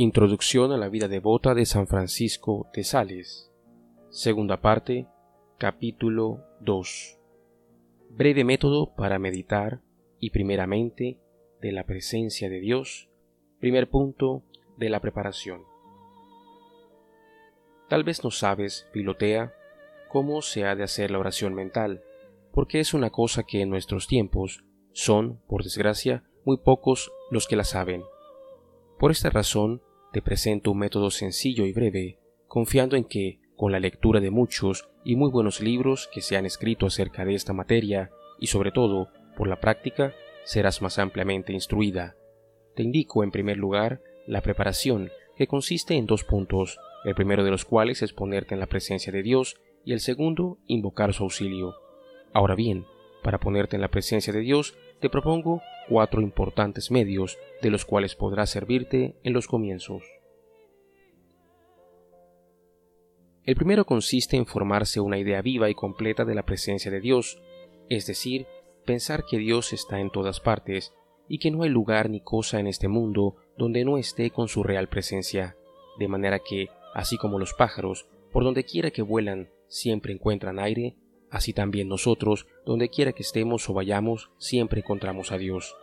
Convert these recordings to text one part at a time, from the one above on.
Introducción a la vida devota de San Francisco de Sales. Segunda parte, capítulo 2. Breve método para meditar y primeramente de la presencia de Dios. Primer punto de la preparación. Tal vez no sabes, Filotea, cómo se ha de hacer la oración mental, porque es una cosa que en nuestros tiempos son, por desgracia, muy pocos los que la saben. Por esta razón, te presento un método sencillo y breve, confiando en que, con la lectura de muchos y muy buenos libros que se han escrito acerca de esta materia, y sobre todo por la práctica, serás más ampliamente instruida. Te indico, en primer lugar, la preparación, que consiste en dos puntos, el primero de los cuales es ponerte en la presencia de Dios y el segundo, invocar su auxilio. Ahora bien, para ponerte en la presencia de Dios, te propongo cuatro importantes medios de los cuales podrás servirte en los comienzos. El primero consiste en formarse una idea viva y completa de la presencia de Dios, es decir, pensar que Dios está en todas partes y que no hay lugar ni cosa en este mundo donde no esté con su real presencia, de manera que, así como los pájaros, por donde quiera que vuelan, siempre encuentran aire, Así también nosotros, donde quiera que estemos o vayamos, siempre encontramos a Dios.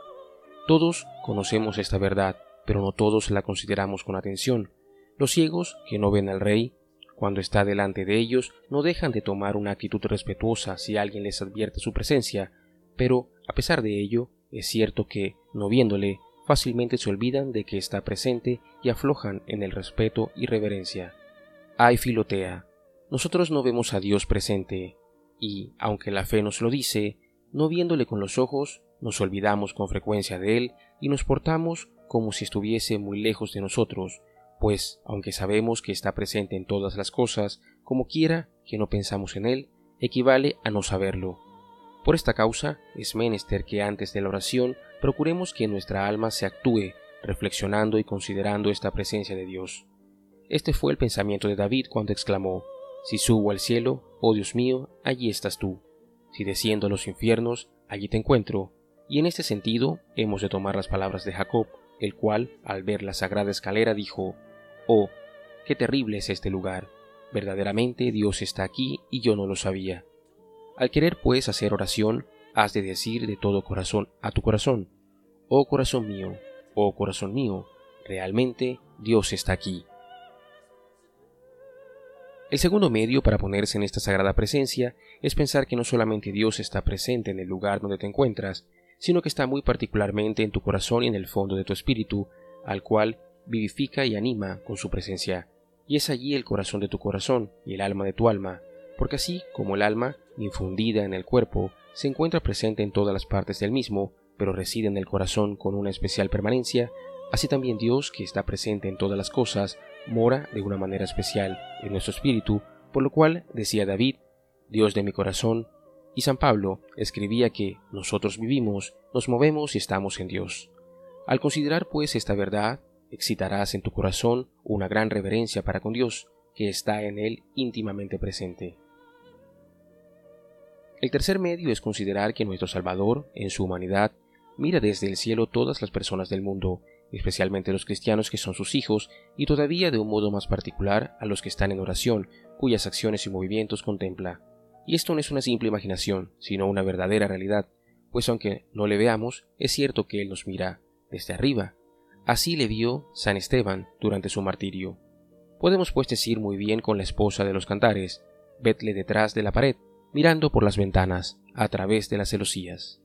Todos conocemos esta verdad, pero no todos la consideramos con atención. Los ciegos, que no ven al Rey, cuando está delante de ellos, no dejan de tomar una actitud respetuosa si alguien les advierte su presencia, pero, a pesar de ello, es cierto que, no viéndole, fácilmente se olvidan de que está presente y aflojan en el respeto y reverencia. Ay, Filotea, nosotros no vemos a Dios presente, y, aunque la fe nos lo dice, no viéndole con los ojos, nos olvidamos con frecuencia de él y nos portamos como si estuviese muy lejos de nosotros, pues, aunque sabemos que está presente en todas las cosas, como quiera que no pensamos en él, equivale a no saberlo. Por esta causa, es menester que antes de la oración procuremos que nuestra alma se actúe, reflexionando y considerando esta presencia de Dios. Este fue el pensamiento de David cuando exclamó si subo al cielo, oh Dios mío, allí estás tú. Si desciendo a los infiernos, allí te encuentro. Y en este sentido hemos de tomar las palabras de Jacob, el cual, al ver la sagrada escalera, dijo, Oh, qué terrible es este lugar. Verdaderamente Dios está aquí y yo no lo sabía. Al querer pues hacer oración, has de decir de todo corazón a tu corazón, Oh corazón mío, oh corazón mío, realmente Dios está aquí. El segundo medio para ponerse en esta sagrada presencia es pensar que no solamente Dios está presente en el lugar donde te encuentras, sino que está muy particularmente en tu corazón y en el fondo de tu espíritu, al cual vivifica y anima con su presencia. Y es allí el corazón de tu corazón y el alma de tu alma, porque así como el alma, infundida en el cuerpo, se encuentra presente en todas las partes del mismo, pero reside en el corazón con una especial permanencia, así también Dios, que está presente en todas las cosas, mora de una manera especial en nuestro espíritu, por lo cual decía David, Dios de mi corazón, y San Pablo escribía que nosotros vivimos, nos movemos y estamos en Dios. Al considerar pues esta verdad, excitarás en tu corazón una gran reverencia para con Dios, que está en él íntimamente presente. El tercer medio es considerar que nuestro Salvador, en su humanidad, mira desde el cielo todas las personas del mundo especialmente los cristianos que son sus hijos, y todavía de un modo más particular a los que están en oración, cuyas acciones y movimientos contempla. Y esto no es una simple imaginación, sino una verdadera realidad, pues aunque no le veamos, es cierto que Él nos mira desde arriba. Así le vio San Esteban durante su martirio. Podemos pues decir muy bien con la esposa de los cantares, vedle detrás de la pared, mirando por las ventanas, a través de las celosías.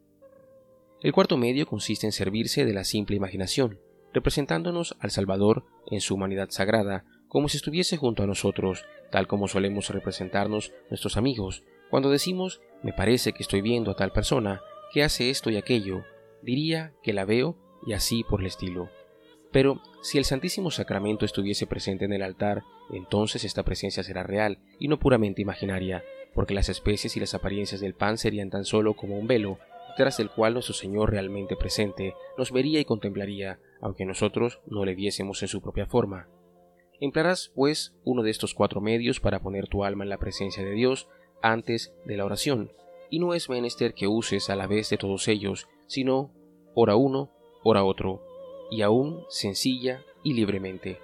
El cuarto medio consiste en servirse de la simple imaginación, representándonos al Salvador en su humanidad sagrada, como si estuviese junto a nosotros, tal como solemos representarnos nuestros amigos. Cuando decimos me parece que estoy viendo a tal persona que hace esto y aquello, diría que la veo y así por el estilo. Pero si el Santísimo Sacramento estuviese presente en el altar, entonces esta presencia será real y no puramente imaginaria, porque las especies y las apariencias del pan serían tan solo como un velo, tras el cual nuestro Señor realmente presente nos vería y contemplaría, aunque nosotros no le viésemos en su propia forma. Emplearás, pues, uno de estos cuatro medios para poner tu alma en la presencia de Dios antes de la oración, y no es menester que uses a la vez de todos ellos, sino ora uno, ora otro, y aún sencilla y libremente.